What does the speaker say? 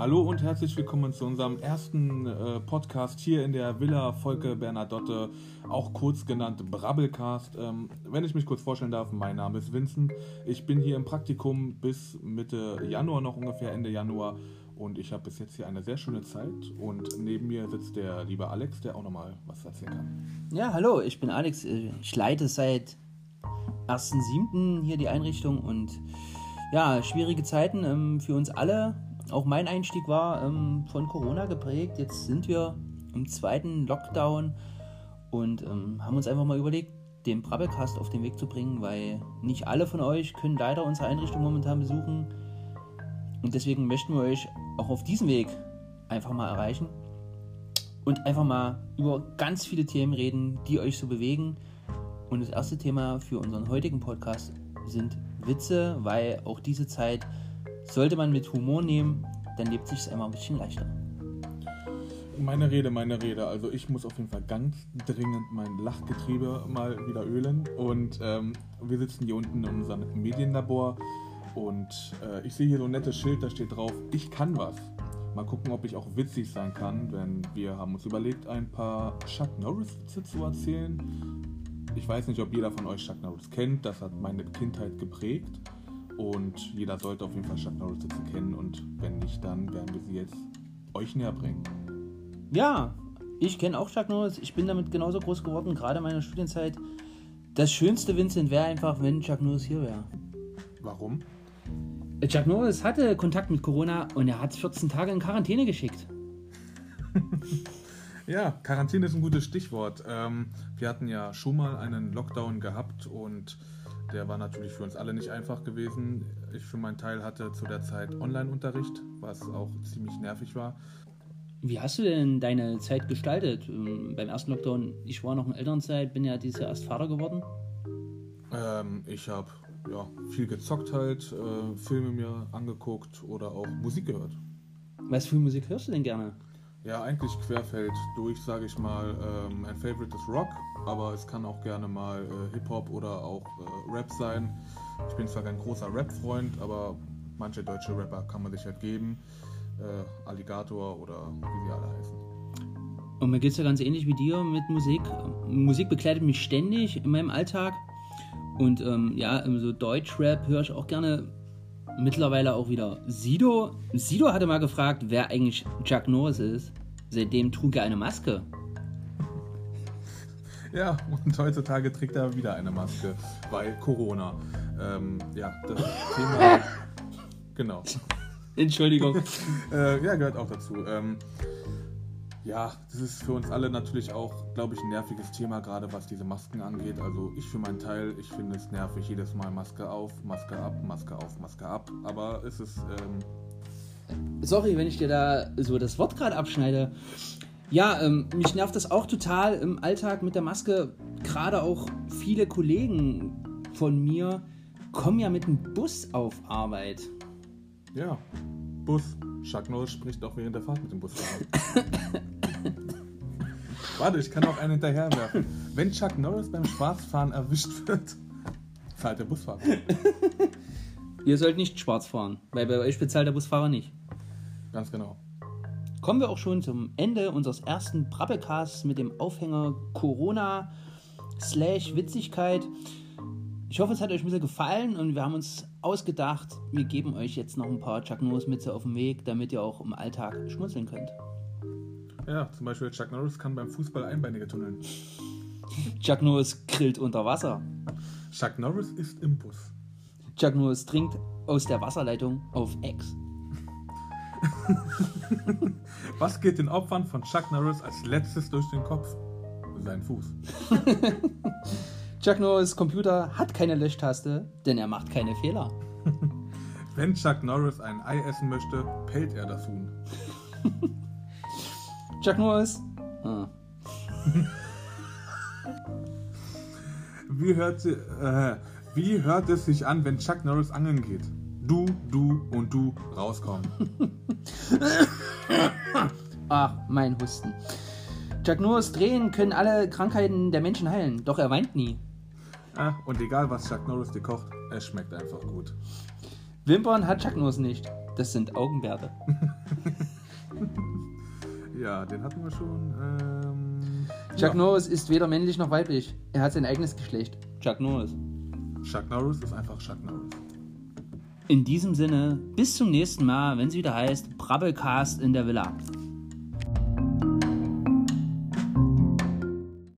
Hallo und herzlich willkommen zu unserem ersten äh, Podcast hier in der Villa Volke Bernadotte, auch kurz genannt Brabbelcast. Ähm, wenn ich mich kurz vorstellen darf, mein Name ist Vincent. Ich bin hier im Praktikum bis Mitte Januar noch ungefähr, Ende Januar. Und ich habe bis jetzt hier eine sehr schöne Zeit. Und neben mir sitzt der liebe Alex, der auch nochmal was erzählen kann. Ja, hallo, ich bin Alex. Ich leite seit 1.7. hier die Einrichtung und ja, schwierige Zeiten ähm, für uns alle. Auch mein Einstieg war ähm, von Corona geprägt. Jetzt sind wir im zweiten Lockdown und ähm, haben uns einfach mal überlegt, den Brabbelcast auf den Weg zu bringen, weil nicht alle von euch können leider unsere Einrichtung momentan besuchen. Und deswegen möchten wir euch auch auf diesem Weg einfach mal erreichen und einfach mal über ganz viele Themen reden, die euch so bewegen. Und das erste Thema für unseren heutigen Podcast sind Witze, weil auch diese Zeit sollte man mit Humor nehmen, dann lebt sich es einmal ein bisschen leichter. Meine Rede, meine Rede. Also ich muss auf jeden Fall ganz dringend mein Lachgetriebe mal wieder ölen. Und ähm, wir sitzen hier unten in unserem Medienlabor und äh, ich sehe hier so ein nettes Schild, da steht drauf, ich kann was. Mal gucken, ob ich auch witzig sein kann, denn wir haben uns überlegt, ein paar Chuck Norris-Witze zu erzählen. Ich weiß nicht, ob jeder von euch Chuck Norris kennt, das hat meine Kindheit geprägt. Und jeder sollte auf jeden Fall Chuck Norris-Witze kennen und wenn nicht, dann werden wir sie jetzt euch näher bringen. Ja, ich kenne auch Chuck Norris. Ich bin damit genauso groß geworden, gerade in meiner Studienzeit. Das schönste Vincent wäre einfach, wenn Chuck Norris hier wäre. Warum? Chuck Norris hatte Kontakt mit Corona und er hat 14 Tage in Quarantäne geschickt. ja, Quarantäne ist ein gutes Stichwort. Ähm, wir hatten ja schon mal einen Lockdown gehabt und der war natürlich für uns alle nicht einfach gewesen. Ich für meinen Teil hatte zu der Zeit Online-Unterricht, was auch ziemlich nervig war. Wie hast du denn deine Zeit gestaltet? Ähm, beim ersten Lockdown, ich war noch in Elternzeit, bin ja dieses Jahr erst Vater geworden. Ähm, ich habe ja, viel gezockt halt, äh, Filme mir angeguckt oder auch Musik gehört. Was für Musik hörst du denn gerne? Ja, eigentlich querfeld durch, sage ich mal. Ähm, mein Favorite ist Rock, aber es kann auch gerne mal äh, Hip-Hop oder auch äh, Rap sein. Ich bin zwar kein großer Rap-Freund, aber manche deutsche Rapper kann man sich halt geben. Äh, Alligator oder wie sie alle heißen. Und mir geht es ja ganz ähnlich wie dir mit Musik. Musik begleitet mich ständig in meinem Alltag. Und ähm, ja, so Deutschrap höre ich auch gerne. Mittlerweile auch wieder Sido. Sido hatte mal gefragt, wer eigentlich Chuck Norris ist. Seitdem trug er eine Maske. Ja, und heutzutage trägt er wieder eine Maske, weil Corona. Ähm, ja, das Thema. Genau. Entschuldigung. äh, ja, gehört auch dazu. Ähm, ja, das ist für uns alle natürlich auch, glaube ich, ein nerviges Thema, gerade was diese Masken angeht. Also ich für meinen Teil, ich finde es nervig, jedes Mal Maske auf, Maske ab, Maske auf, Maske ab. Aber es ist... Ähm Sorry, wenn ich dir da so das Wort gerade abschneide. Ja, ähm, mich nervt das auch total im Alltag mit der Maske. Gerade auch viele Kollegen von mir kommen ja mit dem Bus auf Arbeit. Ja, Bus. Chuck Norris spricht auch während der Fahrt mit dem Busfahrer. Warte, ich kann auch einen hinterherwerfen. Wenn Chuck Norris beim Schwarzfahren erwischt wird, zahlt der Busfahrer. Ihr sollt nicht schwarz fahren, weil bei euch bezahlt der Busfahrer nicht. Ganz genau. Kommen wir auch schon zum Ende unseres ersten Brabbelcasts mit dem Aufhänger Corona slash Witzigkeit. Ich hoffe, es hat euch ein bisschen gefallen und wir haben uns ausgedacht, wir geben euch jetzt noch ein paar Chuck Norris Mütze auf den Weg, damit ihr auch im Alltag schmunzeln könnt. Ja, zum Beispiel Chuck Norris kann beim Fußball Einbeinige tunneln. Chuck Norris grillt unter Wasser. Chuck Norris ist im Bus. Chuck Norris trinkt aus der Wasserleitung auf Ex. Was geht den Opfern von Chuck Norris als letztes durch den Kopf? Sein Fuß. Chuck Norris Computer hat keine Löschtaste, denn er macht keine Fehler. Wenn Chuck Norris ein Ei essen möchte, pellt er das Huhn. Chuck Norris. Ah. wie, hört, äh, wie hört es sich an, wenn Chuck Norris angeln geht? Du, du und du rauskommen. Ach, mein Husten. Chuck Norris Drehen können alle Krankheiten der Menschen heilen, doch er weint nie. Ah, und egal was Chuck Norris dir kocht, es schmeckt einfach gut. Wimpern hat Chuck Norris nicht. Das sind Augenbärte. Ja, den hatten wir schon. Ähm, Chuck ja. Norris ist weder männlich noch weiblich. Er hat sein eigenes Geschlecht. Chuck Norris. Chuck Norris ist einfach Chuck Norris. In diesem Sinne, bis zum nächsten Mal, wenn es wieder heißt Brabbelcast in der Villa.